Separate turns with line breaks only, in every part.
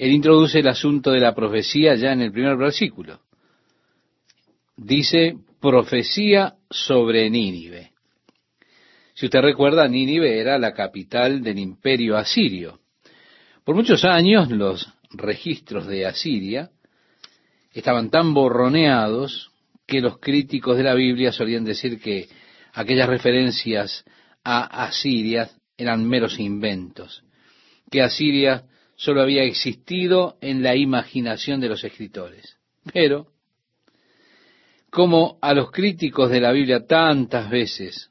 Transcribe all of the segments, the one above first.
él introduce el asunto de la profecía ya en el primer versículo. Dice profecía sobre Nínive. Si usted recuerda, Nínive era la capital del imperio asirio. Por muchos años los registros de Asiria estaban tan borroneados que los críticos de la Biblia solían decir que aquellas referencias a Asiria eran meros inventos, que Asiria solo había existido en la imaginación de los escritores. Pero, como a los críticos de la Biblia tantas veces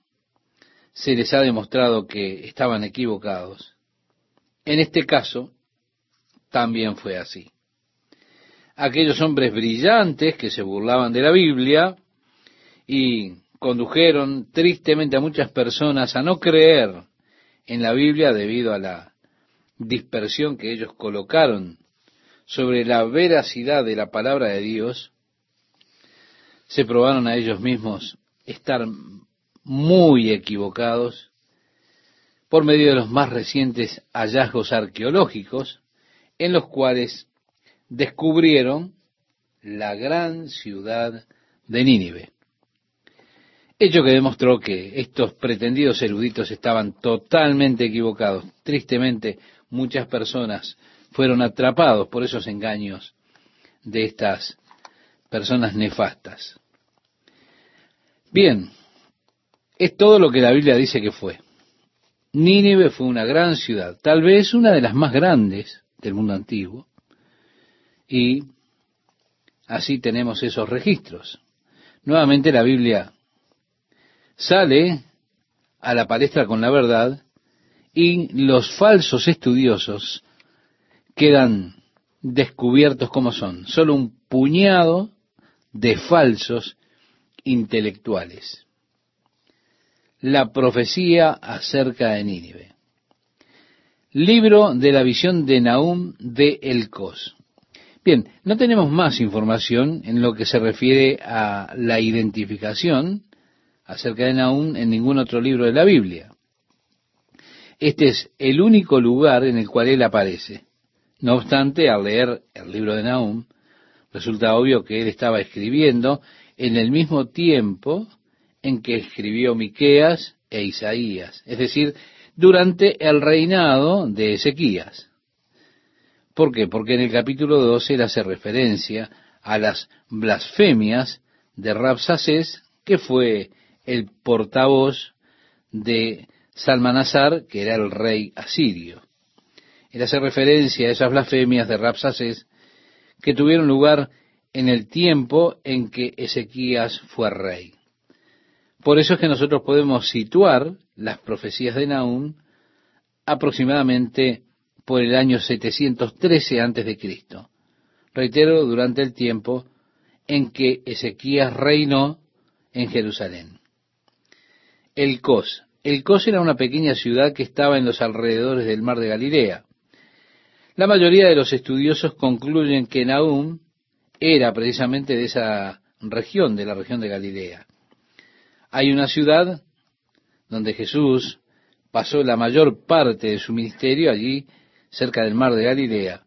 se les ha demostrado que estaban equivocados, en este caso también fue así. Aquellos hombres brillantes que se burlaban de la Biblia y condujeron tristemente a muchas personas a no creer en la Biblia debido a la dispersión que ellos colocaron sobre la veracidad de la palabra de Dios, se probaron a ellos mismos estar muy equivocados por medio de los más recientes hallazgos arqueológicos en los cuales descubrieron la gran ciudad de Nínive. Hecho que demostró que estos pretendidos eruditos estaban totalmente equivocados. Tristemente, muchas personas fueron atrapados por esos engaños de estas personas nefastas. Bien, es todo lo que la Biblia dice que fue. Nínive fue una gran ciudad, tal vez una de las más grandes del mundo antiguo, y así tenemos esos registros. Nuevamente la Biblia sale a la palestra con la verdad y los falsos estudiosos quedan descubiertos como son, solo un puñado de falsos intelectuales. La profecía acerca de Nínive. Libro de la visión de Nahum de Elcos. Bien, no tenemos más información en lo que se refiere a la identificación acerca de Nahum en ningún otro libro de la Biblia. Este es el único lugar en el cual él aparece. No obstante, al leer el libro de Nahum, resulta obvio que él estaba escribiendo en el mismo tiempo en que escribió Miqueas e Isaías, es decir, durante el reinado de Ezequías. ¿Por qué? Porque en el capítulo 12 él hace referencia a las blasfemias de Rabsacés, que fue el portavoz de Salmanasar, que era el rey asirio. Él hace referencia a esas blasfemias de Rapsaces que tuvieron lugar en el tiempo en que Ezequías fue rey. Por eso es que nosotros podemos situar las profecías de Nahum aproximadamente por el año 713 antes de Cristo. Reitero, durante el tiempo en que Ezequías reinó en Jerusalén. El Cos, el Cos era una pequeña ciudad que estaba en los alrededores del mar de Galilea. La mayoría de los estudiosos concluyen que Nahum era precisamente de esa región, de la región de Galilea. Hay una ciudad donde Jesús pasó la mayor parte de su ministerio allí, cerca del mar de Galilea.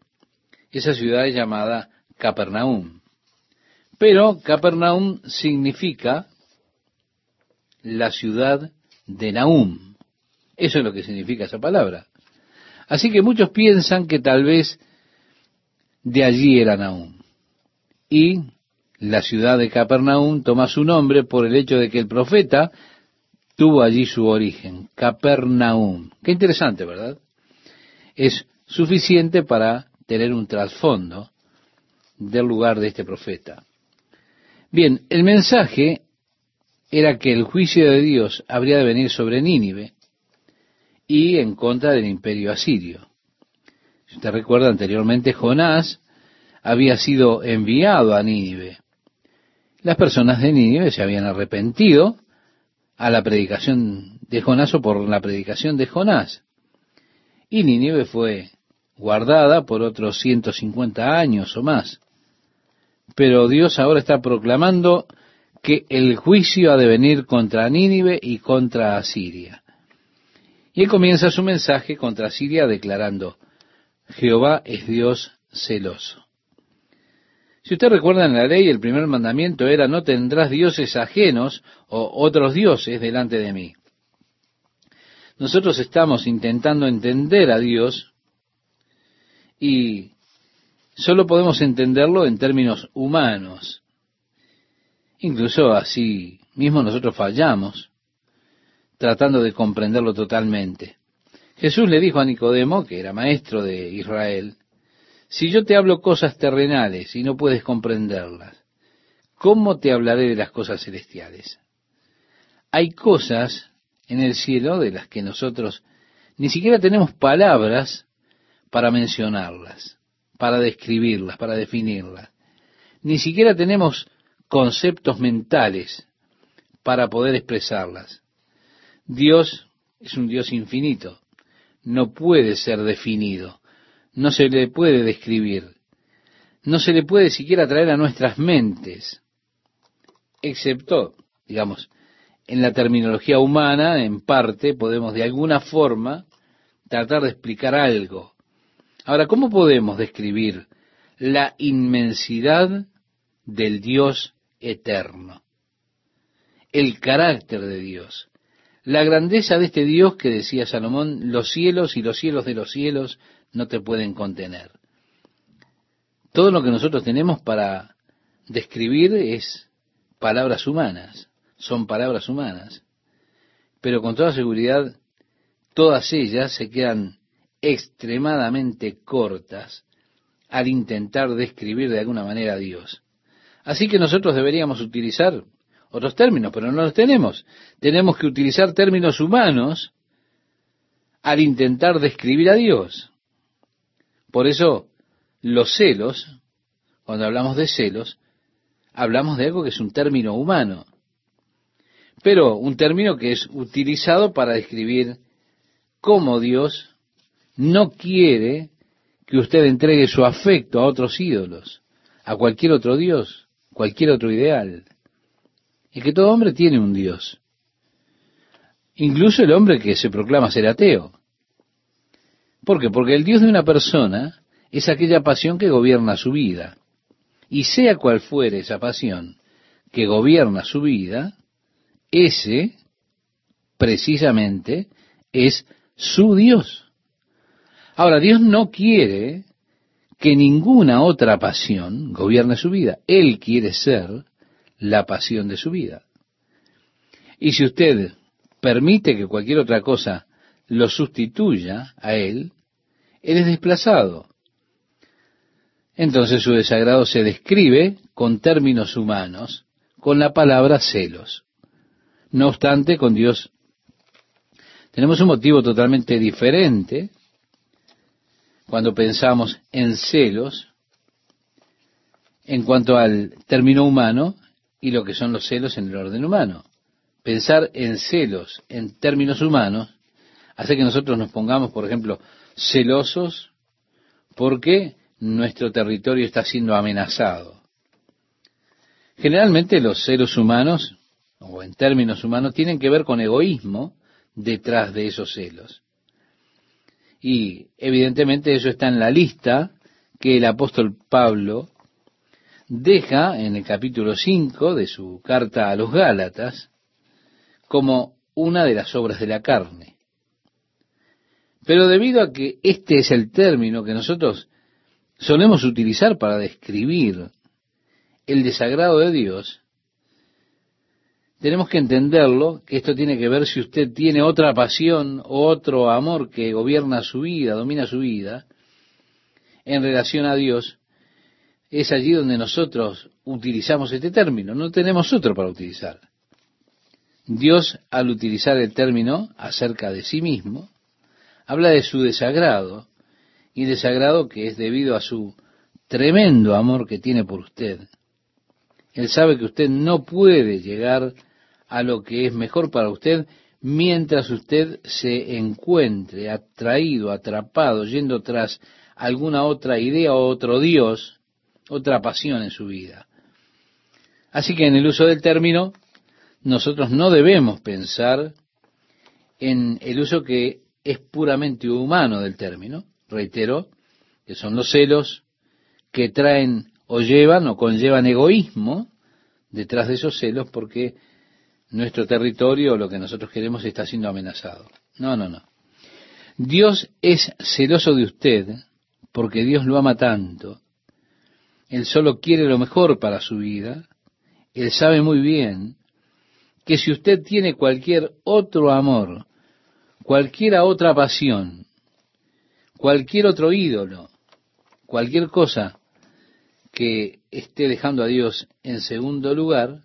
Esa ciudad es llamada Capernaum. Pero Capernaum significa la ciudad de Nahum. Eso es lo que significa esa palabra. Así que muchos piensan que tal vez de allí era Nahum. Y la ciudad de Capernaum toma su nombre por el hecho de que el profeta tuvo allí su origen, Capernaum. Qué interesante, ¿verdad? Es suficiente para tener un trasfondo del lugar de este profeta. Bien, el mensaje era que el juicio de Dios habría de venir sobre Nínive y en contra del imperio asirio. Si usted recuerda anteriormente, Jonás había sido enviado a Nínive. Las personas de Nínive se habían arrepentido a la predicación de Jonás o por la predicación de Jonás. Y Nínive fue guardada por otros 150 años o más. Pero Dios ahora está proclamando que el juicio ha de venir contra Nínive y contra Asiria. Y él comienza su mensaje contra Asiria declarando, Jehová es Dios celoso. Si usted recuerda en la ley, el primer mandamiento era no tendrás dioses ajenos o otros dioses delante de mí. Nosotros estamos intentando entender a Dios y solo podemos entenderlo en términos humanos. Incluso así mismo nosotros fallamos tratando de comprenderlo totalmente. Jesús le dijo a Nicodemo, que era maestro de Israel, si yo te hablo cosas terrenales y no puedes comprenderlas, ¿cómo te hablaré de las cosas celestiales? Hay cosas en el cielo de las que nosotros ni siquiera tenemos palabras para mencionarlas, para describirlas, para definirlas. Ni siquiera tenemos conceptos mentales para poder expresarlas. Dios es un Dios infinito, no puede ser definido no se le puede describir, no se le puede siquiera traer a nuestras mentes, excepto, digamos, en la terminología humana, en parte, podemos de alguna forma tratar de explicar algo. Ahora, ¿cómo podemos describir la inmensidad del Dios eterno? El carácter de Dios. La grandeza de este Dios que decía Salomón, los cielos y los cielos de los cielos no te pueden contener. Todo lo que nosotros tenemos para describir es palabras humanas, son palabras humanas, pero con toda seguridad todas ellas se quedan extremadamente cortas al intentar describir de alguna manera a Dios. Así que nosotros deberíamos utilizar otros términos, pero no los tenemos. Tenemos que utilizar términos humanos al intentar describir a Dios. Por eso, los celos, cuando hablamos de celos, hablamos de algo que es un término humano, pero un término que es utilizado para describir cómo Dios no quiere que usted entregue su afecto a otros ídolos, a cualquier otro Dios, cualquier otro ideal. Y que todo hombre tiene un Dios. Incluso el hombre que se proclama ser ateo. ¿Por qué? Porque el Dios de una persona es aquella pasión que gobierna su vida. Y sea cual fuere esa pasión que gobierna su vida, ese precisamente es su Dios. Ahora, Dios no quiere que ninguna otra pasión gobierne su vida. Él quiere ser la pasión de su vida. Y si usted permite que cualquier otra cosa lo sustituya a él, él es desplazado. Entonces su desagrado se describe con términos humanos, con la palabra celos. No obstante, con Dios tenemos un motivo totalmente diferente cuando pensamos en celos en cuanto al término humano y lo que son los celos en el orden humano. Pensar en celos en términos humanos hace que nosotros nos pongamos, por ejemplo, celosos porque nuestro territorio está siendo amenazado. Generalmente los seres humanos, o en términos humanos, tienen que ver con egoísmo detrás de esos celos. Y evidentemente eso está en la lista que el apóstol Pablo deja en el capítulo 5 de su carta a los Gálatas como una de las obras de la carne. Pero debido a que este es el término que nosotros solemos utilizar para describir el desagrado de Dios, tenemos que entenderlo, que esto tiene que ver si usted tiene otra pasión o otro amor que gobierna su vida, domina su vida, en relación a Dios, es allí donde nosotros utilizamos este término, no tenemos otro para utilizar. Dios, al utilizar el término acerca de sí mismo, habla de su desagrado, y desagrado que es debido a su tremendo amor que tiene por usted. Él sabe que usted no puede llegar a lo que es mejor para usted mientras usted se encuentre atraído, atrapado, yendo tras alguna otra idea o otro Dios, otra pasión en su vida. Así que en el uso del término, nosotros no debemos pensar en el uso que es puramente humano del término, reitero, que son los celos que traen o llevan o conllevan egoísmo detrás de esos celos porque nuestro territorio o lo que nosotros queremos está siendo amenazado. No, no, no. Dios es celoso de usted porque Dios lo ama tanto. Él solo quiere lo mejor para su vida. Él sabe muy bien que si usted tiene cualquier otro amor, cualquier otra pasión, cualquier otro ídolo, cualquier cosa que esté dejando a Dios en segundo lugar,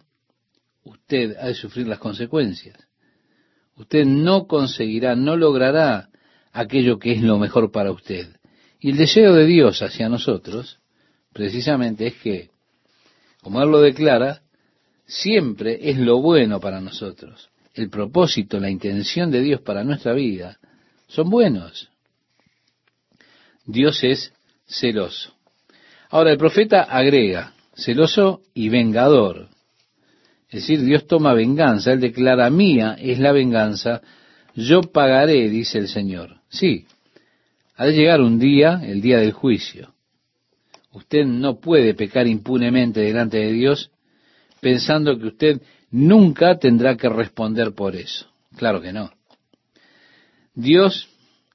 usted ha de sufrir las consecuencias. Usted no conseguirá, no logrará aquello que es lo mejor para usted. Y el deseo de Dios hacia nosotros, precisamente, es que, como Él lo declara, siempre es lo bueno para nosotros. El propósito, la intención de Dios para nuestra vida son buenos. Dios es celoso. Ahora el profeta agrega, celoso y vengador. Es decir, Dios toma venganza, Él declara, mía es la venganza, yo pagaré, dice el Señor. Sí, ha de llegar un día, el día del juicio. Usted no puede pecar impunemente delante de Dios pensando que usted nunca tendrá que responder por eso. Claro que no. Dios,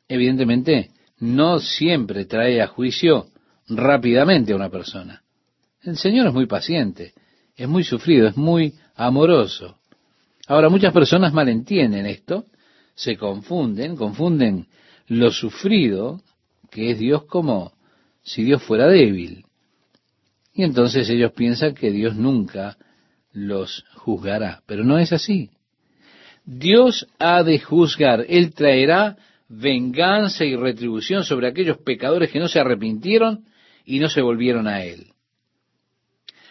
evidentemente, no siempre trae a juicio rápidamente a una persona. El Señor es muy paciente, es muy sufrido, es muy amoroso. Ahora, muchas personas malentienden esto, se confunden, confunden lo sufrido que es Dios como si Dios fuera débil. Y entonces ellos piensan que Dios nunca los juzgará, pero no es así. Dios ha de juzgar, Él traerá venganza y retribución sobre aquellos pecadores que no se arrepintieron y no se volvieron a Él.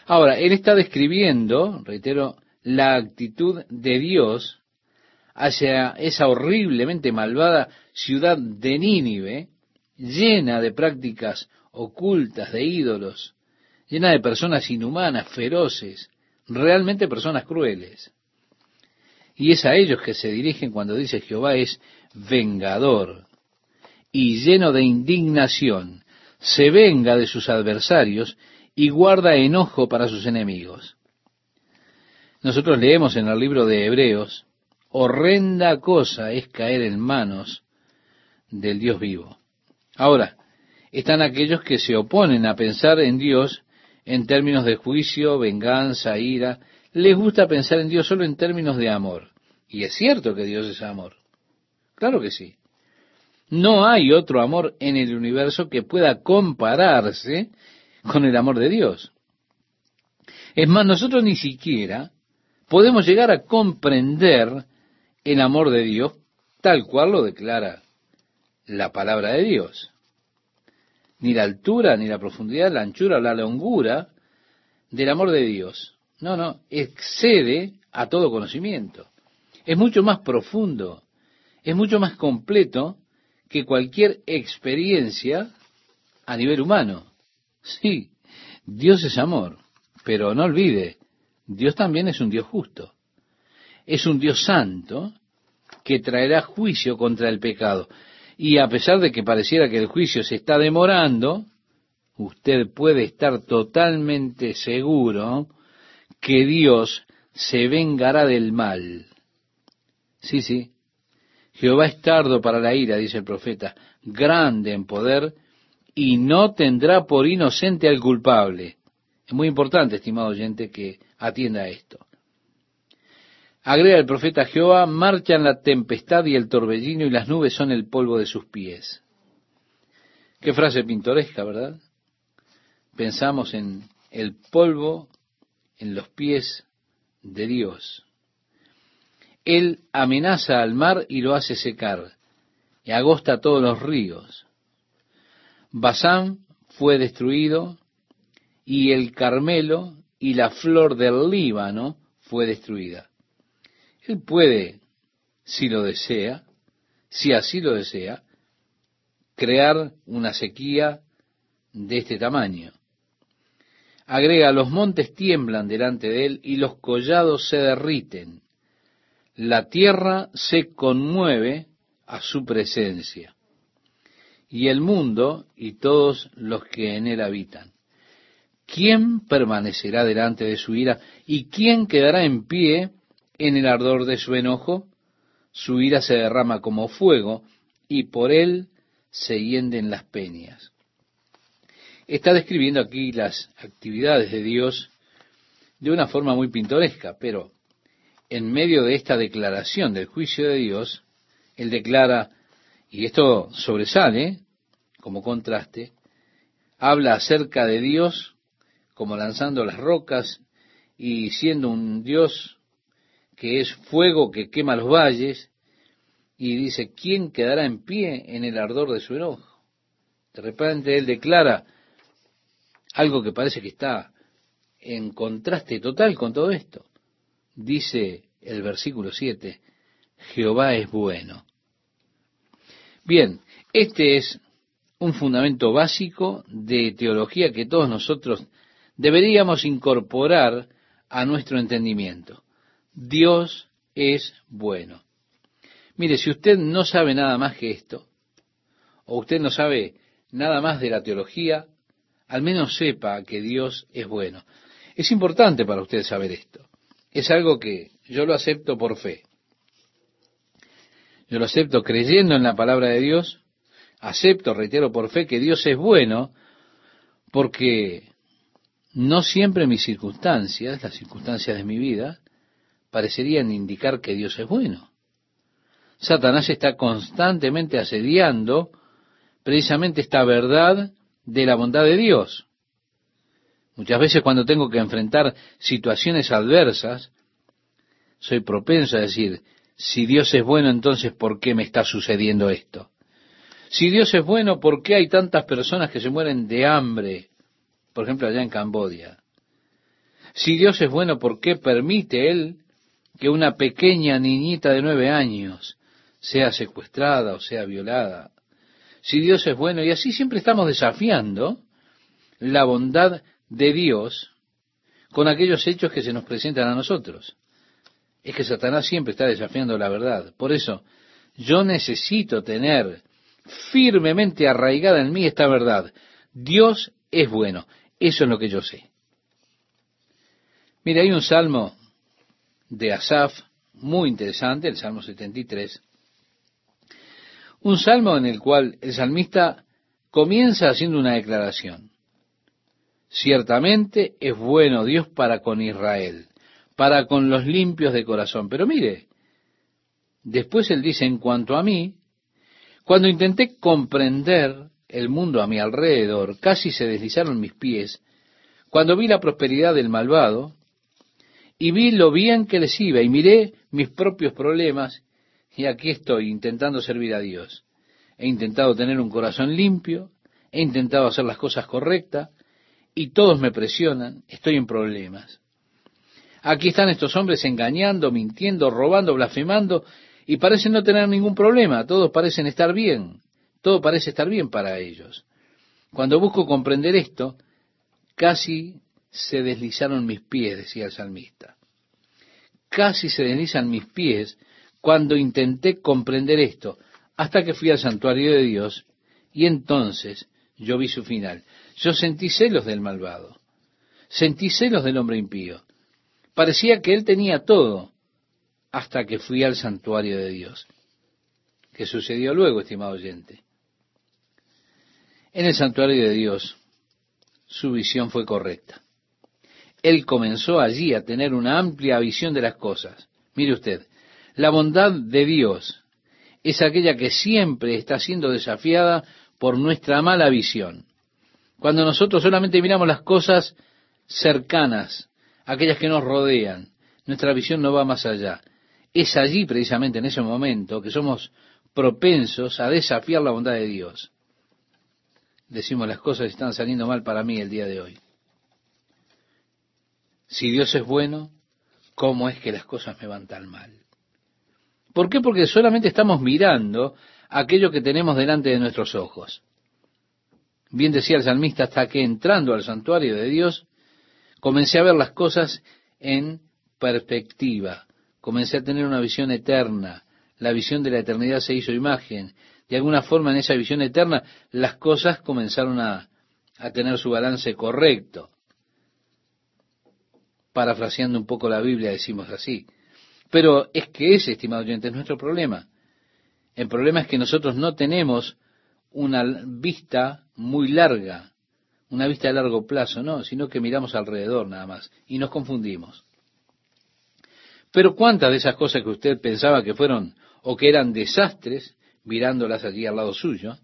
Ahora, Él está describiendo, reitero, la actitud de Dios hacia esa horriblemente malvada ciudad de Nínive, llena de prácticas ocultas, de ídolos, llena de personas inhumanas, feroces, realmente personas crueles. Y es a ellos que se dirigen cuando dice Jehová es vengador y lleno de indignación, se venga de sus adversarios y guarda enojo para sus enemigos. Nosotros leemos en el libro de Hebreos, horrenda cosa es caer en manos del Dios vivo. Ahora, están aquellos que se oponen a pensar en Dios en términos de juicio, venganza, ira. Les gusta pensar en Dios solo en términos de amor. Y es cierto que Dios es amor. Claro que sí. No hay otro amor en el universo que pueda compararse con el amor de Dios. Es más, nosotros ni siquiera podemos llegar a comprender el amor de Dios tal cual lo declara la palabra de Dios. Ni la altura, ni la profundidad, la anchura, la longura del amor de Dios. No, no, excede a todo conocimiento. Es mucho más profundo, es mucho más completo que cualquier experiencia a nivel humano. Sí, Dios es amor, pero no olvide, Dios también es un Dios justo. Es un Dios santo que traerá juicio contra el pecado. Y a pesar de que pareciera que el juicio se está demorando, usted puede estar totalmente seguro que Dios se vengará del mal. Sí, sí. Jehová es tardo para la ira, dice el profeta, grande en poder, y no tendrá por inocente al culpable. Es muy importante, estimado oyente, que atienda a esto. Agrega el profeta Jehová, marchan la tempestad y el torbellino y las nubes son el polvo de sus pies. Qué frase pintoresca, ¿verdad? Pensamos en el polvo en los pies de Dios. Él amenaza al mar y lo hace secar, y agosta todos los ríos. Basán fue destruido, y el Carmelo y la flor del Líbano fue destruida. Él puede, si lo desea, si así lo desea, crear una sequía de este tamaño. Agrega, los montes tiemblan delante de él y los collados se derriten. La tierra se conmueve a su presencia y el mundo y todos los que en él habitan. ¿quién permanecerá delante de su ira? ¿Y quién quedará en pie en el ardor de su enojo? Su ira se derrama como fuego y por él se hienden las peñas. Está describiendo aquí las actividades de Dios de una forma muy pintoresca, pero en medio de esta declaración del juicio de Dios, Él declara, y esto sobresale como contraste, habla acerca de Dios como lanzando las rocas y siendo un Dios que es fuego que quema los valles, y dice, ¿quién quedará en pie en el ardor de su enojo? De repente él declara algo que parece que está en contraste total con todo esto. Dice el versículo 7, Jehová es bueno. Bien, este es un fundamento básico de teología que todos nosotros deberíamos incorporar a nuestro entendimiento. Dios es bueno. Mire, si usted no sabe nada más que esto, o usted no sabe nada más de la teología, al menos sepa que Dios es bueno. Es importante para usted saber esto. Es algo que yo lo acepto por fe. Yo lo acepto creyendo en la palabra de Dios. Acepto, reitero, por fe que Dios es bueno, porque no siempre mis circunstancias, las circunstancias de mi vida, parecerían indicar que Dios es bueno. Satanás está constantemente asediando precisamente esta verdad de la bondad de Dios. Muchas veces cuando tengo que enfrentar situaciones adversas, soy propenso a decir, si Dios es bueno, entonces ¿por qué me está sucediendo esto? Si Dios es bueno, ¿por qué hay tantas personas que se mueren de hambre? Por ejemplo, allá en Cambodia. Si Dios es bueno, ¿por qué permite Él que una pequeña niñita de nueve años sea secuestrada o sea violada. Si Dios es bueno, y así siempre estamos desafiando la bondad de Dios con aquellos hechos que se nos presentan a nosotros. Es que Satanás siempre está desafiando la verdad. Por eso, yo necesito tener firmemente arraigada en mí esta verdad. Dios es bueno. Eso es lo que yo sé. Mire, hay un salmo de Asaf muy interesante, el Salmo 73, un salmo en el cual el salmista comienza haciendo una declaración. Ciertamente es bueno Dios para con Israel, para con los limpios de corazón. Pero mire, después él dice, en cuanto a mí, cuando intenté comprender el mundo a mi alrededor, casi se deslizaron mis pies, cuando vi la prosperidad del malvado, y vi lo bien que les iba, y miré mis propios problemas, y aquí estoy intentando servir a Dios. He intentado tener un corazón limpio, he intentado hacer las cosas correctas y todos me presionan, estoy en problemas. Aquí están estos hombres engañando, mintiendo, robando, blasfemando y parecen no tener ningún problema, todos parecen estar bien, todo parece estar bien para ellos. Cuando busco comprender esto, casi se deslizaron mis pies, decía el salmista. Casi se deslizan mis pies cuando intenté comprender esto, hasta que fui al santuario de Dios y entonces yo vi su final. Yo sentí celos del malvado, sentí celos del hombre impío. Parecía que él tenía todo hasta que fui al santuario de Dios. ¿Qué sucedió luego, estimado oyente? En el santuario de Dios su visión fue correcta. Él comenzó allí a tener una amplia visión de las cosas. Mire usted, la bondad de Dios es aquella que siempre está siendo desafiada por nuestra mala visión. Cuando nosotros solamente miramos las cosas cercanas, aquellas que nos rodean, nuestra visión no va más allá. Es allí precisamente en ese momento que somos propensos a desafiar la bondad de Dios. Decimos las cosas están saliendo mal para mí el día de hoy. Si Dios es bueno, ¿cómo es que las cosas me van tan mal? ¿Por qué? Porque solamente estamos mirando aquello que tenemos delante de nuestros ojos. Bien decía el salmista, hasta que entrando al santuario de Dios, comencé a ver las cosas en perspectiva, comencé a tener una visión eterna, la visión de la eternidad se hizo imagen, de alguna forma en esa visión eterna las cosas comenzaron a, tener su balance correcto. parafraseando un poco la Biblia, decimos así. Pero es que ese, estimado oyente, es nuestro problema. El problema es que nosotros no tenemos una vista muy larga, una vista a largo plazo, no, sino que miramos alrededor nada más y nos confundimos. Pero cuántas de esas cosas que usted pensaba que fueron o que eran desastres, mirándolas allí al lado suyo,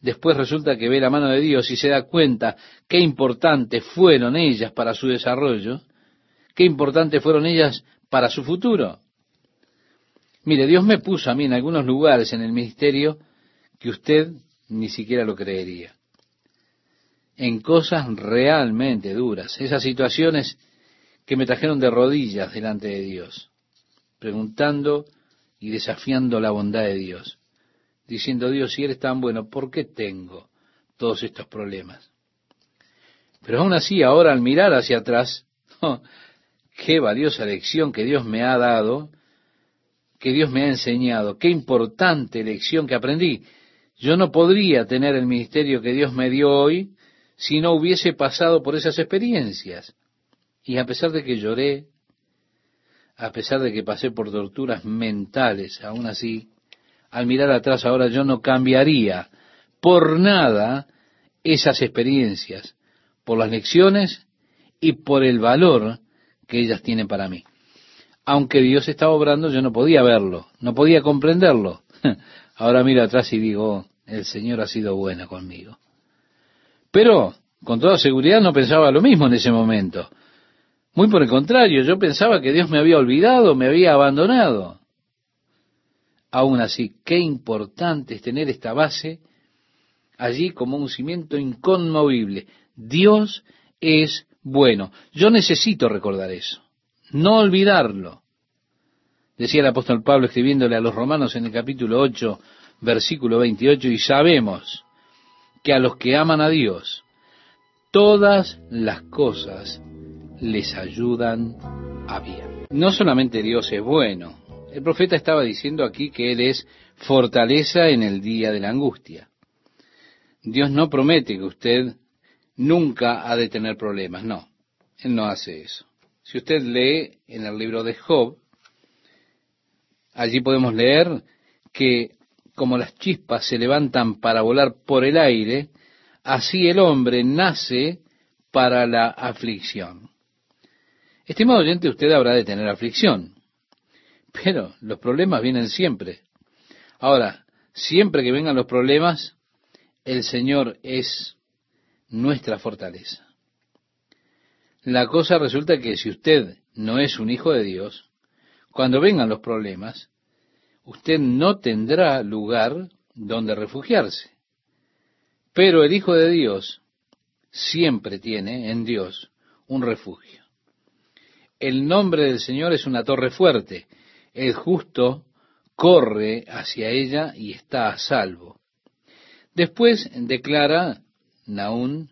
después resulta que ve la mano de Dios y se da cuenta qué importantes fueron ellas para su desarrollo, qué importantes fueron ellas para su futuro. Mire, Dios me puso a mí en algunos lugares en el ministerio que usted ni siquiera lo creería. En cosas realmente duras, esas situaciones que me trajeron de rodillas delante de Dios, preguntando y desafiando la bondad de Dios, diciendo, Dios, si eres tan bueno, ¿por qué tengo todos estos problemas? Pero aún así, ahora al mirar hacia atrás, oh, qué valiosa lección que Dios me ha dado, que Dios me ha enseñado, qué importante lección que aprendí. Yo no podría tener el ministerio que Dios me dio hoy si no hubiese pasado por esas experiencias. Y a pesar de que lloré, a pesar de que pasé por torturas mentales, aún así, al mirar atrás ahora yo no cambiaría por nada esas experiencias, por las lecciones y por el valor que ellas tienen para mí. Aunque Dios estaba obrando, yo no podía verlo, no podía comprenderlo. Ahora miro atrás y digo, el Señor ha sido bueno conmigo. Pero, con toda seguridad, no pensaba lo mismo en ese momento. Muy por el contrario, yo pensaba que Dios me había olvidado, me había abandonado. Aún así, qué importante es tener esta base allí como un cimiento inconmovible. Dios es bueno. Yo necesito recordar eso, no olvidarlo. Decía el apóstol Pablo escribiéndole a los romanos en el capítulo 8, versículo 28, y sabemos que a los que aman a Dios, todas las cosas les ayudan a bien. No solamente Dios es bueno, el profeta estaba diciendo aquí que Él es fortaleza en el día de la angustia. Dios no promete que usted nunca ha de tener problemas, no, Él no hace eso. Si usted lee en el libro de Job, allí podemos leer que como las chispas se levantan para volar por el aire, así el hombre nace para la aflicción. Estimado oyente, usted habrá de tener aflicción, pero los problemas vienen siempre. Ahora, siempre que vengan los problemas, el Señor es nuestra fortaleza. La cosa resulta que si usted no es un hijo de Dios, cuando vengan los problemas, usted no tendrá lugar donde refugiarse. Pero el Hijo de Dios siempre tiene en Dios un refugio el nombre del Señor es una torre fuerte. El justo corre hacia ella y está a salvo. Después declara Naún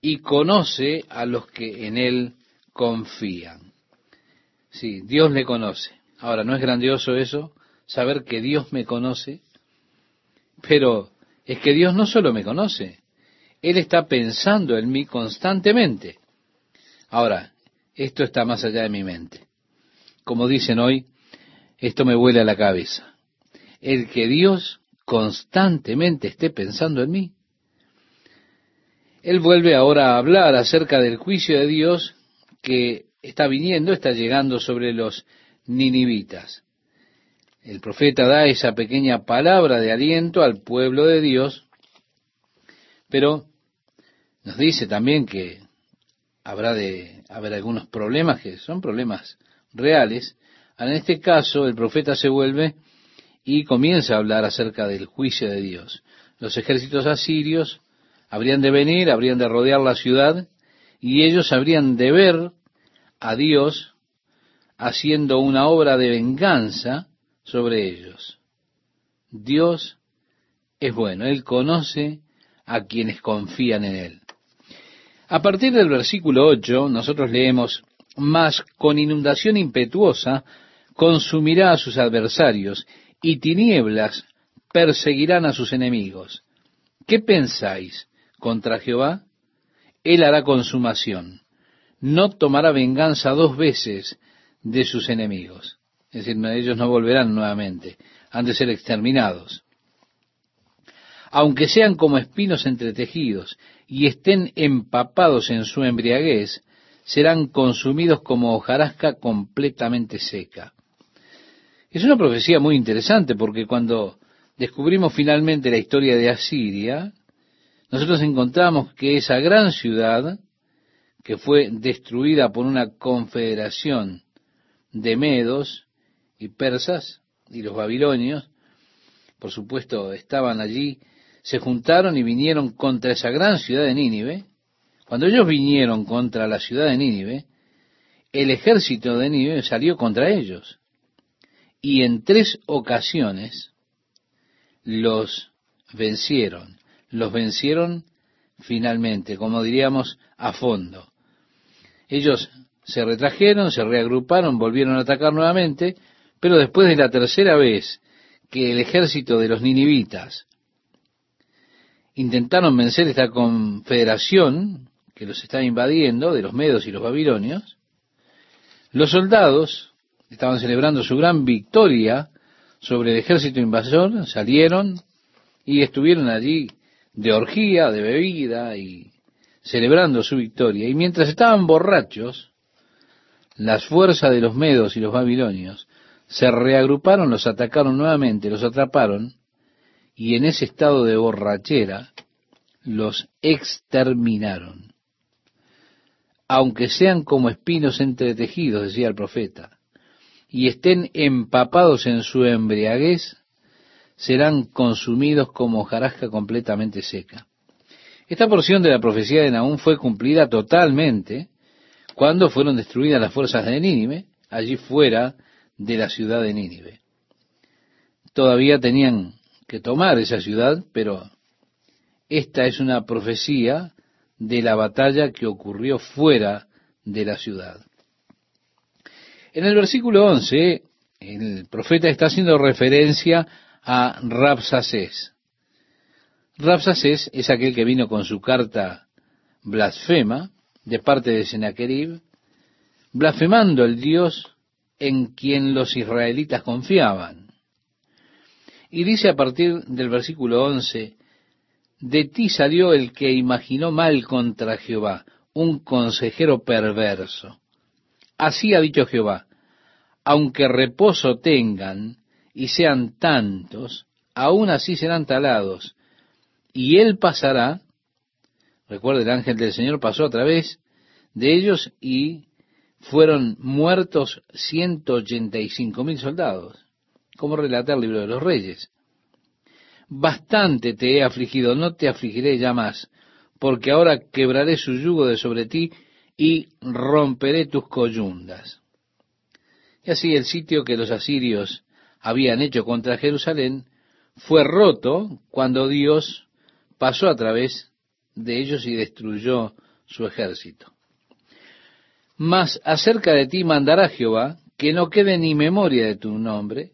y conoce a los que en él confían. Sí, Dios le conoce. Ahora, ¿no es grandioso eso? Saber que Dios me conoce. Pero es que Dios no solo me conoce, Él está pensando en mí constantemente. Ahora, esto está más allá de mi mente. Como dicen hoy, esto me huele a la cabeza. El que Dios constantemente esté pensando en mí. Él vuelve ahora a hablar acerca del juicio de Dios que está viniendo, está llegando sobre los ninivitas. El profeta da esa pequeña palabra de aliento al pueblo de Dios, pero nos dice también que habrá de haber algunos problemas que son problemas reales. En este caso, el profeta se vuelve y comienza a hablar acerca del juicio de Dios. Los ejércitos asirios habrían de venir, habrían de rodear la ciudad, y ellos habrían de ver a Dios haciendo una obra de venganza sobre ellos. Dios es bueno, Él conoce a quienes confían en Él. A partir del versículo 8, nosotros leemos, Mas con inundación impetuosa consumirá a sus adversarios, y tinieblas perseguirán a sus enemigos. ¿Qué pensáis contra Jehová? Él hará consumación. no tomará venganza dos veces de sus enemigos. Es decir, ellos no volverán nuevamente, han de ser exterminados. Aunque sean como espinos entretejidos y estén empapados en su embriaguez, serán consumidos como hojarasca completamente seca. Es una profecía muy interesante porque cuando descubrimos finalmente la historia de Asiria, nosotros encontramos que esa gran ciudad, que fue destruida por una confederación de medos y persas, y los babilonios, por supuesto, estaban allí, se juntaron y vinieron contra esa gran ciudad de Nínive. Cuando ellos vinieron contra la ciudad de Nínive, el ejército de Nínive salió contra ellos. Y en tres ocasiones los vencieron. Los vencieron finalmente, como diríamos, a fondo. Ellos se retrajeron, se reagruparon, volvieron a atacar nuevamente, pero después de la tercera vez que el ejército de los ninivitas intentaron vencer esta confederación que los estaba invadiendo, de los medos y los babilonios, los soldados estaban celebrando su gran victoria sobre el ejército invasor, salieron y estuvieron allí de orgía, de bebida y celebrando su victoria. Y mientras estaban borrachos, las fuerzas de los medos y los babilonios se reagruparon, los atacaron nuevamente, los atraparon y en ese estado de borrachera los exterminaron. Aunque sean como espinos entretejidos, decía el profeta, y estén empapados en su embriaguez, serán consumidos como hojarasca completamente seca. Esta porción de la profecía de Nahum fue cumplida totalmente cuando fueron destruidas las fuerzas de Nínive, allí fuera de la ciudad de Nínive. Todavía tenían que tomar esa ciudad, pero esta es una profecía de la batalla que ocurrió fuera de la ciudad. En el versículo 11, el profeta está haciendo referencia a Rapsacés. Rapsacés es aquel que vino con su carta blasfema de parte de Sennacherib, blasfemando el Dios en quien los israelitas confiaban. Y dice a partir del versículo 11, de ti salió el que imaginó mal contra Jehová, un consejero perverso. Así ha dicho Jehová, aunque reposo tengan y sean tantos, aún así serán talados, y él pasará, recuerde el ángel del Señor pasó a través de ellos y fueron muertos ciento ochenta y cinco mil soldados como relata el libro de los reyes. Bastante te he afligido, no te afligiré ya más, porque ahora quebraré su yugo de sobre ti y romperé tus coyundas. Y así el sitio que los asirios habían hecho contra Jerusalén fue roto cuando Dios pasó a través de ellos y destruyó su ejército. Mas acerca de ti mandará Jehová que no quede ni memoria de tu nombre,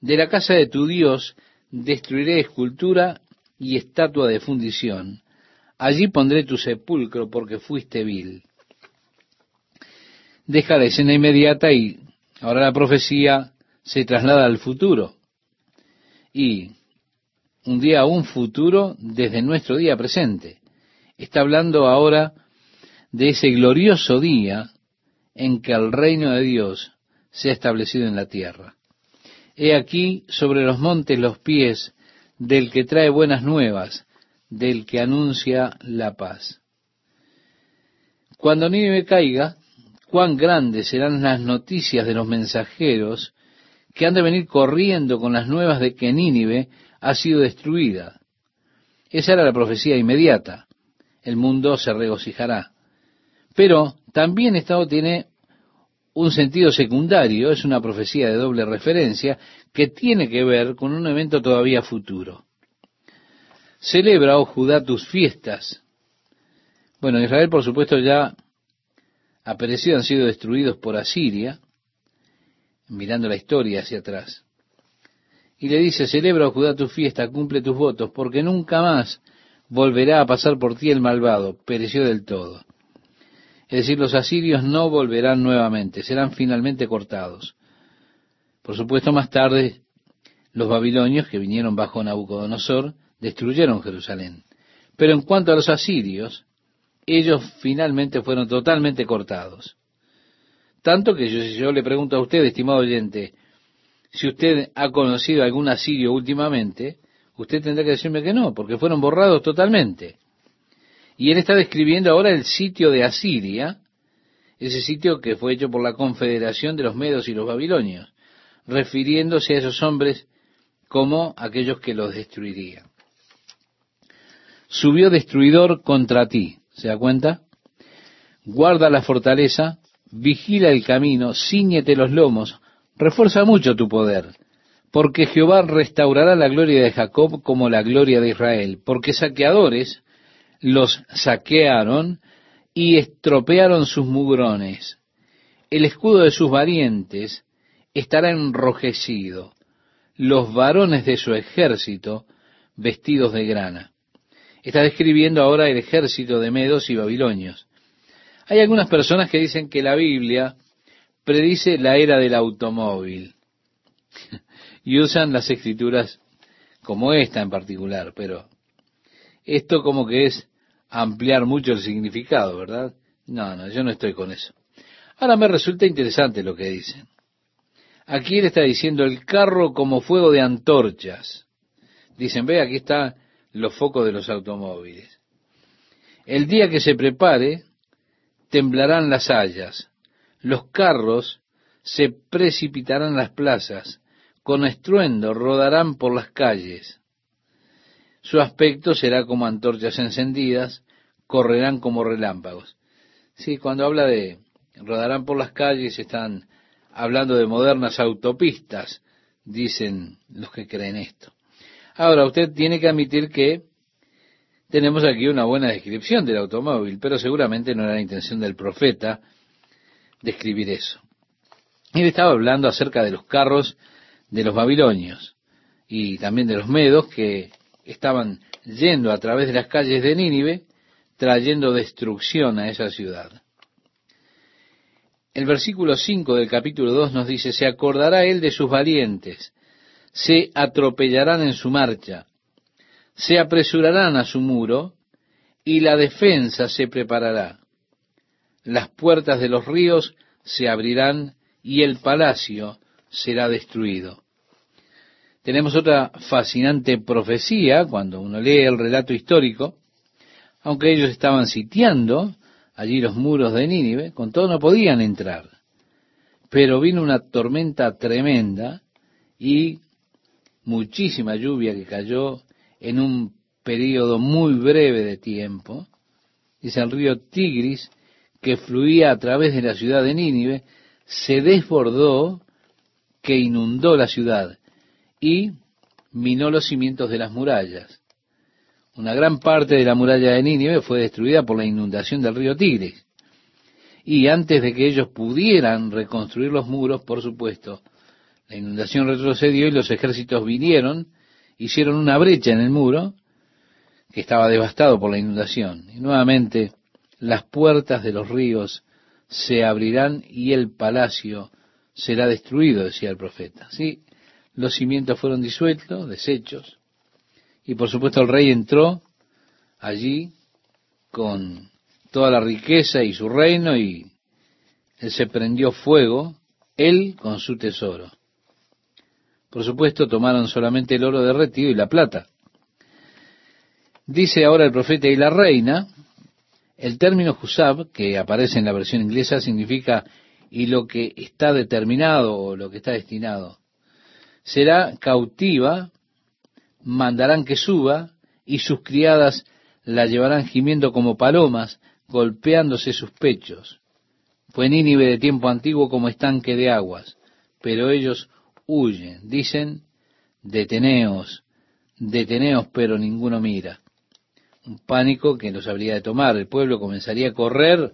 de la casa de tu Dios destruiré escultura y estatua de fundición. Allí pondré tu sepulcro porque fuiste vil. Deja la escena inmediata y ahora la profecía se traslada al futuro. Y un día un futuro desde nuestro día presente. Está hablando ahora de ese glorioso día en que el reino de Dios se ha establecido en la tierra. He aquí sobre los montes los pies del que trae buenas nuevas, del que anuncia la paz. Cuando Nínive caiga, cuán grandes serán las noticias de los mensajeros que han de venir corriendo con las nuevas de que Nínive ha sido destruida. Esa era la profecía inmediata. El mundo se regocijará. Pero también Estado tiene un sentido secundario, es una profecía de doble referencia que tiene que ver con un evento todavía futuro. Celebra, oh Judá, tus fiestas. Bueno, Israel, por supuesto, ya ha han sido destruidos por Asiria, mirando la historia hacia atrás. Y le dice, celebra, oh Judá, tu fiesta, cumple tus votos, porque nunca más volverá a pasar por ti el malvado, pereció del todo. Es decir, los asirios no volverán nuevamente, serán finalmente cortados. Por supuesto, más tarde, los babilonios que vinieron bajo Nabucodonosor destruyeron Jerusalén. Pero en cuanto a los asirios, ellos finalmente fueron totalmente cortados. Tanto que yo, si yo le pregunto a usted, estimado oyente, si usted ha conocido algún asirio últimamente, usted tendrá que decirme que no, porque fueron borrados totalmente. Y él está describiendo ahora el sitio de Asiria, ese sitio que fue hecho por la confederación de los medos y los babilonios, refiriéndose a esos hombres como aquellos que los destruirían. Subió destruidor contra ti, ¿se da cuenta? Guarda la fortaleza, vigila el camino, ciñete los lomos, refuerza mucho tu poder, porque Jehová restaurará la gloria de Jacob como la gloria de Israel, porque saqueadores los saquearon y estropearon sus mugrones. El escudo de sus valientes estará enrojecido, los varones de su ejército vestidos de grana. Está describiendo ahora el ejército de medos y babilonios. Hay algunas personas que dicen que la Biblia predice la era del automóvil y usan las escrituras como esta en particular, pero esto como que es ampliar mucho el significado, ¿verdad? No, no, yo no estoy con eso. Ahora me resulta interesante lo que dicen. Aquí él está diciendo el carro como fuego de antorchas. Dicen, ve, aquí están los focos de los automóviles. El día que se prepare, temblarán las hayas, los carros se precipitarán las plazas, con estruendo rodarán por las calles. Su aspecto será como antorchas encendidas, correrán como relámpagos. Sí, cuando habla de rodarán por las calles, están hablando de modernas autopistas, dicen los que creen esto. Ahora, usted tiene que admitir que tenemos aquí una buena descripción del automóvil, pero seguramente no era la intención del profeta describir eso. Él estaba hablando acerca de los carros de los babilonios y también de los medos que estaban yendo a través de las calles de Nínive, trayendo destrucción a esa ciudad. El versículo 5 del capítulo 2 nos dice, se acordará él de sus valientes, se atropellarán en su marcha, se apresurarán a su muro, y la defensa se preparará. Las puertas de los ríos se abrirán y el palacio será destruido. Tenemos otra fascinante profecía cuando uno lee el relato histórico, aunque ellos estaban sitiando allí los muros de Nínive, con todo no podían entrar. Pero vino una tormenta tremenda y muchísima lluvia que cayó en un periodo muy breve de tiempo. Dice el río Tigris, que fluía a través de la ciudad de Nínive, se desbordó, que inundó la ciudad y minó los cimientos de las murallas. Una gran parte de la muralla de Nínive fue destruida por la inundación del río Tigris. Y antes de que ellos pudieran reconstruir los muros, por supuesto, la inundación retrocedió y los ejércitos vinieron, hicieron una brecha en el muro, que estaba devastado por la inundación. Y nuevamente las puertas de los ríos se abrirán y el palacio será destruido, decía el profeta. Sí, los cimientos fueron disueltos, deshechos, y por supuesto el rey entró allí con toda la riqueza y su reino y se prendió fuego, él con su tesoro. Por supuesto, tomaron solamente el oro derretido y la plata. Dice ahora el profeta y la reina, el término Husab, que aparece en la versión inglesa, significa y lo que está determinado o lo que está destinado. Será cautiva, mandarán que suba, y sus criadas la llevarán gimiendo como palomas, golpeándose sus pechos. Fue Nínive de tiempo antiguo como estanque de aguas, pero ellos huyen. Dicen, deteneos, deteneos, pero ninguno mira. Un pánico que los habría de tomar. El pueblo comenzaría a correr,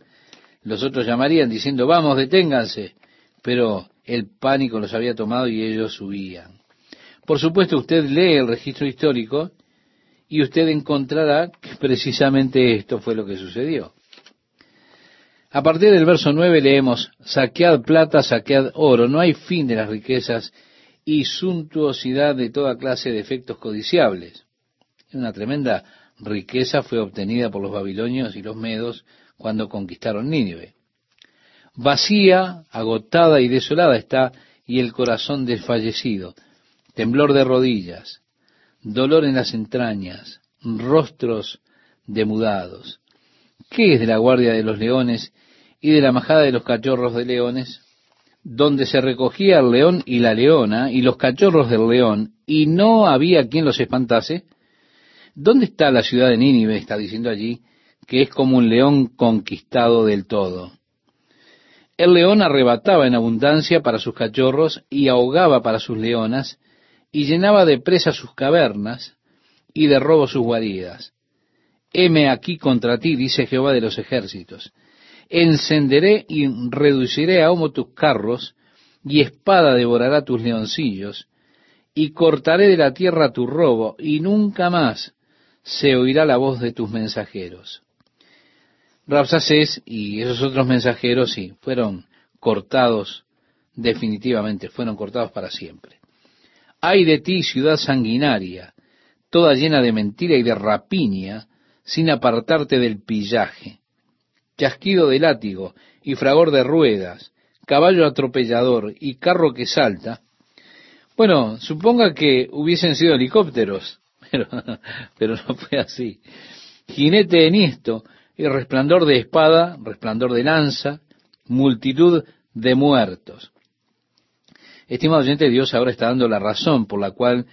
los otros llamarían diciendo, vamos, deténganse. Pero el pánico los había tomado y ellos huían. Por supuesto, usted lee el registro histórico y usted encontrará que precisamente esto fue lo que sucedió. A partir del verso 9 leemos, saquead plata, saquead oro, no hay fin de las riquezas y suntuosidad de toda clase de efectos codiciables. Una tremenda riqueza fue obtenida por los babilonios y los medos cuando conquistaron Nínive. Vacía, agotada y desolada está y el corazón desfallecido, temblor de rodillas, dolor en las entrañas, rostros demudados. ¿Qué es de la guardia de los leones y de la majada de los cachorros de leones? Donde se recogía el león y la leona y los cachorros del león, y no había quien los espantase. ¿Dónde está la ciudad de Nínive? Está diciendo allí que es como un león conquistado del todo. El león arrebataba en abundancia para sus cachorros y ahogaba para sus leonas, y llenaba de presa sus cavernas y de robo sus guaridas. Heme aquí contra ti, dice Jehová de los ejércitos. Encenderé y reduciré a humo tus carros, y espada devorará tus leoncillos, y cortaré de la tierra tu robo, y nunca más se oirá la voz de tus mensajeros. Rapsacés y esos otros mensajeros, sí, fueron cortados definitivamente, fueron cortados para siempre. Ay de ti, ciudad sanguinaria, toda llena de mentira y de rapiña, sin apartarte del pillaje. Chasquido de látigo y fragor de ruedas, caballo atropellador y carro que salta. Bueno, suponga que hubiesen sido helicópteros, pero, pero no fue así. Jinete enhiesto y resplandor de espada, resplandor de lanza, multitud de muertos. Estimado oyente, Dios ahora está dando la razón por la cual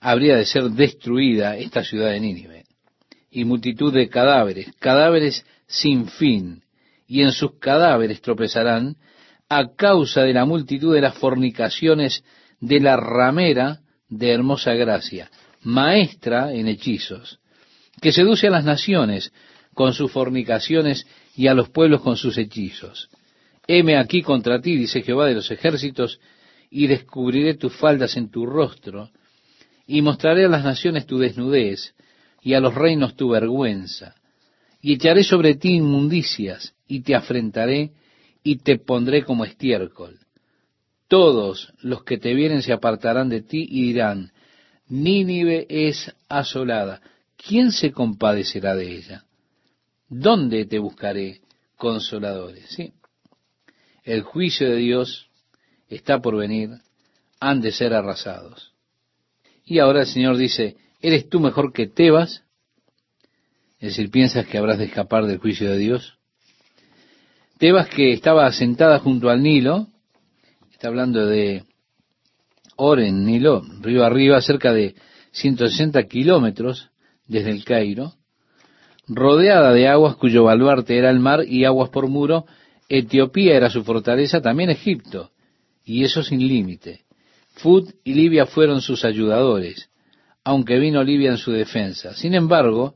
habría de ser destruida esta ciudad de Nínive. Y multitud de cadáveres, cadáveres sin fin, y en sus cadáveres tropezarán a causa de la multitud de las fornicaciones de la ramera de hermosa gracia, maestra en hechizos, que seduce a las naciones con sus fornicaciones y a los pueblos con sus hechizos. Heme aquí contra ti, dice Jehová de los ejércitos, y descubriré tus faldas en tu rostro, y mostraré a las naciones tu desnudez, y a los reinos tu vergüenza, y echaré sobre ti inmundicias, y te afrentaré, y te pondré como estiércol. Todos los que te vienen se apartarán de ti y dirán, Nínive es asolada, ¿quién se compadecerá de ella? ¿Dónde te buscaré consoladores? ¿Sí? El juicio de Dios está por venir, han de ser arrasados. Y ahora el Señor dice, ¿eres tú mejor que Tebas? Es decir, ¿piensas que habrás de escapar del juicio de Dios? Tebas que estaba asentada junto al Nilo, está hablando de Oren, Nilo, río arriba, cerca de 160 kilómetros desde el Cairo, rodeada de aguas cuyo baluarte era el mar y aguas por muro, Etiopía era su fortaleza, también Egipto, y eso sin límite. Fud y Libia fueron sus ayudadores, aunque vino Libia en su defensa. Sin embargo,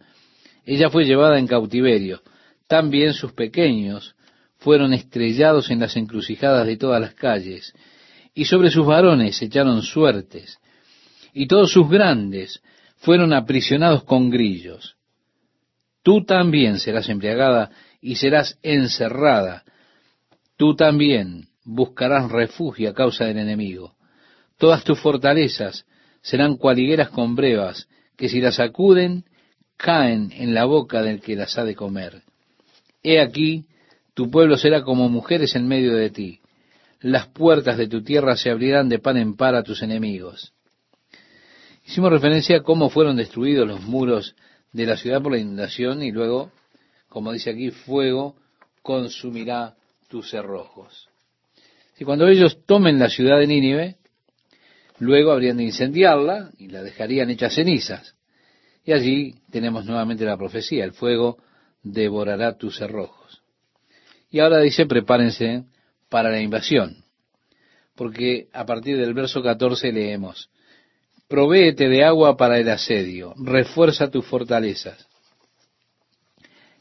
ella fue llevada en cautiverio. También sus pequeños fueron estrellados en las encrucijadas de todas las calles, y sobre sus varones echaron suertes, y todos sus grandes fueron aprisionados con grillos. Tú también serás embriagada y serás encerrada. Tú también buscarás refugio a causa del enemigo. Todas tus fortalezas serán cualigueras con brevas, que si las sacuden, caen en la boca del que las ha de comer. He aquí, tu pueblo será como mujeres en medio de ti. Las puertas de tu tierra se abrirán de pan en par a tus enemigos. Hicimos referencia a cómo fueron destruidos los muros de la ciudad por la inundación y luego, como dice aquí, fuego consumirá tus cerrojos. Y cuando ellos tomen la ciudad de Nínive, luego habrían de incendiarla y la dejarían hecha cenizas. Y allí tenemos nuevamente la profecía, el fuego devorará tus cerrojos. Y ahora dice, prepárense para la invasión, porque a partir del verso 14 leemos, Provéete de agua para el asedio, refuerza tus fortalezas.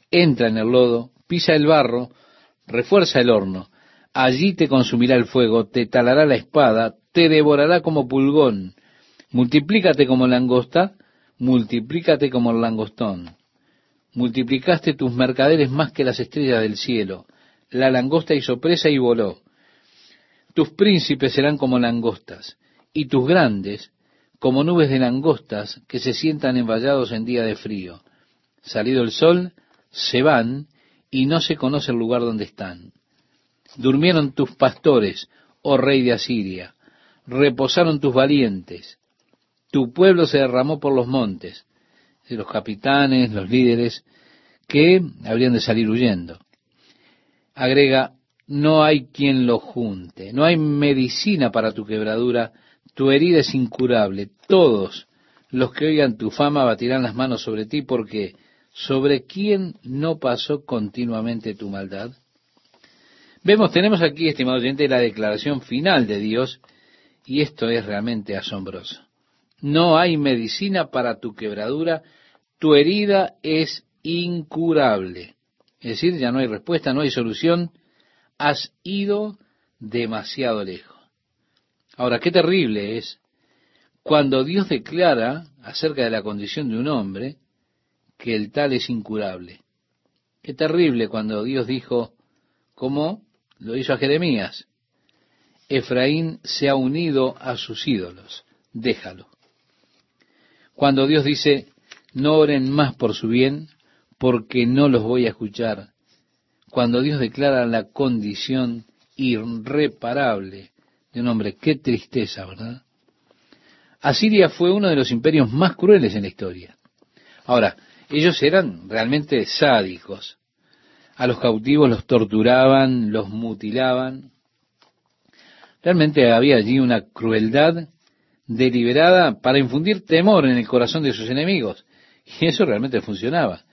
Entra en el lodo, pisa el barro, refuerza el horno. Allí te consumirá el fuego, te talará la espada, te devorará como pulgón. Multiplícate como langosta, multiplícate como el langostón. Multiplicaste tus mercaderes más que las estrellas del cielo. la langosta hizo presa y voló. Tus príncipes serán como langostas, y tus grandes como nubes de langostas que se sientan envallados en día de frío. Salido el sol, se van y no se conoce el lugar donde están. Durmieron tus pastores, oh rey de Asiria, reposaron tus valientes. Tu pueblo se derramó por los montes, de los capitanes, los líderes, que habrían de salir huyendo. Agrega, no hay quien lo junte, no hay medicina para tu quebradura, tu herida es incurable. Todos los que oigan tu fama batirán las manos sobre ti porque sobre quién no pasó continuamente tu maldad. Vemos, tenemos aquí, estimado oyente, la declaración final de Dios y esto es realmente asombroso. No hay medicina para tu quebradura, tu herida es incurable. Es decir, ya no hay respuesta, no hay solución, has ido demasiado lejos. Ahora, qué terrible es cuando Dios declara acerca de la condición de un hombre que el tal es incurable. Qué terrible cuando Dios dijo, como lo hizo a Jeremías, Efraín se ha unido a sus ídolos, déjalo. Cuando Dios dice, no oren más por su bien, porque no los voy a escuchar. Cuando Dios declara la condición irreparable de un hombre, qué tristeza, ¿verdad? Asiria fue uno de los imperios más crueles en la historia. Ahora, ellos eran realmente sádicos. A los cautivos los torturaban, los mutilaban. Realmente había allí una crueldad deliberada para infundir temor en el corazón de sus enemigos. Y eso realmente funcionaba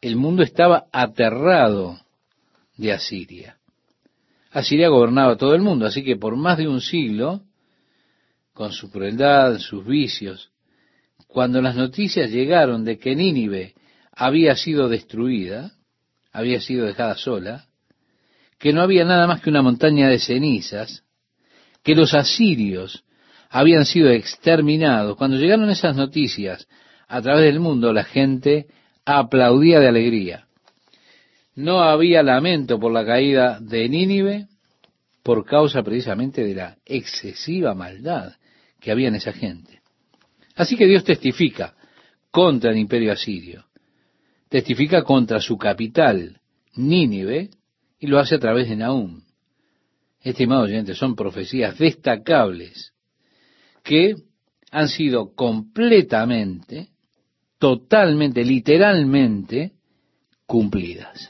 el mundo estaba aterrado de Asiria. Asiria gobernaba todo el mundo, así que por más de un siglo, con su crueldad, sus vicios, cuando las noticias llegaron de que Nínive había sido destruida, había sido dejada sola, que no había nada más que una montaña de cenizas, que los asirios habían sido exterminados, cuando llegaron esas noticias a través del mundo, la gente aplaudía de alegría. No había lamento por la caída de Nínive por causa precisamente de la excesiva maldad que había en esa gente. Así que Dios testifica contra el imperio asirio, testifica contra su capital, Nínive, y lo hace a través de Nahum. Estimados oyentes, son profecías destacables que han sido completamente totalmente, literalmente cumplidas.